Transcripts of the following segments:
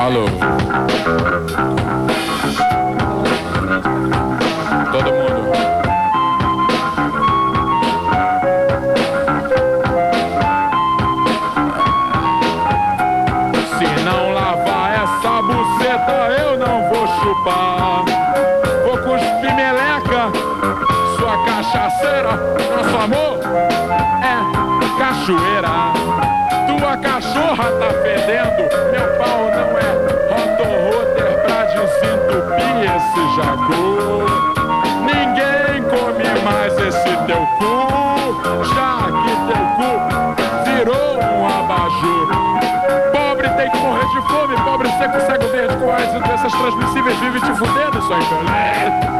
Alô. Todo mundo. Se não lavar essa buceta, eu não vou chupar. Vou cuspir meleca, sua cachaceira. Nosso amor é cachoeira. Cu, já que teu cu virou um abajur. Pobre tem que morrer de fome, pobre seco, cego verde com as doenças transmissíveis, vive te fudendo, só infeliz.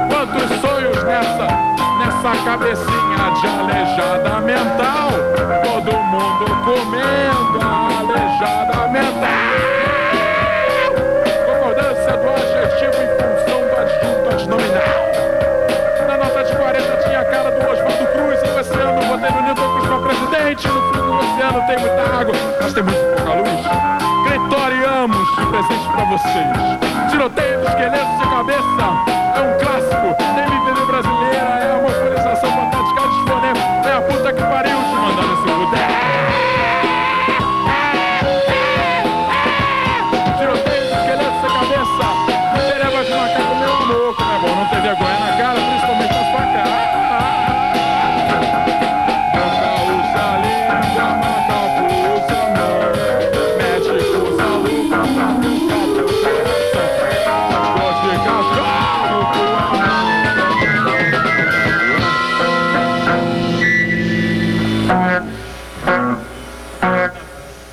Quantos sonhos nessa, nessa cabecinha de aleijada mental? Todo mundo comendo a aleijada mental. temos pouca luz. De presente para vocês. Tiroteio de esqueletos de cabeça é um clássico da MPB brasileira. É uma organização fantástica de foné. É a puta que pariu te mandando se puder. Tiroteio de esqueletos de cabeça. Pereba de do meu amor. Como é bom não teve vergonha na cara, principalmente na sua cara. Mata a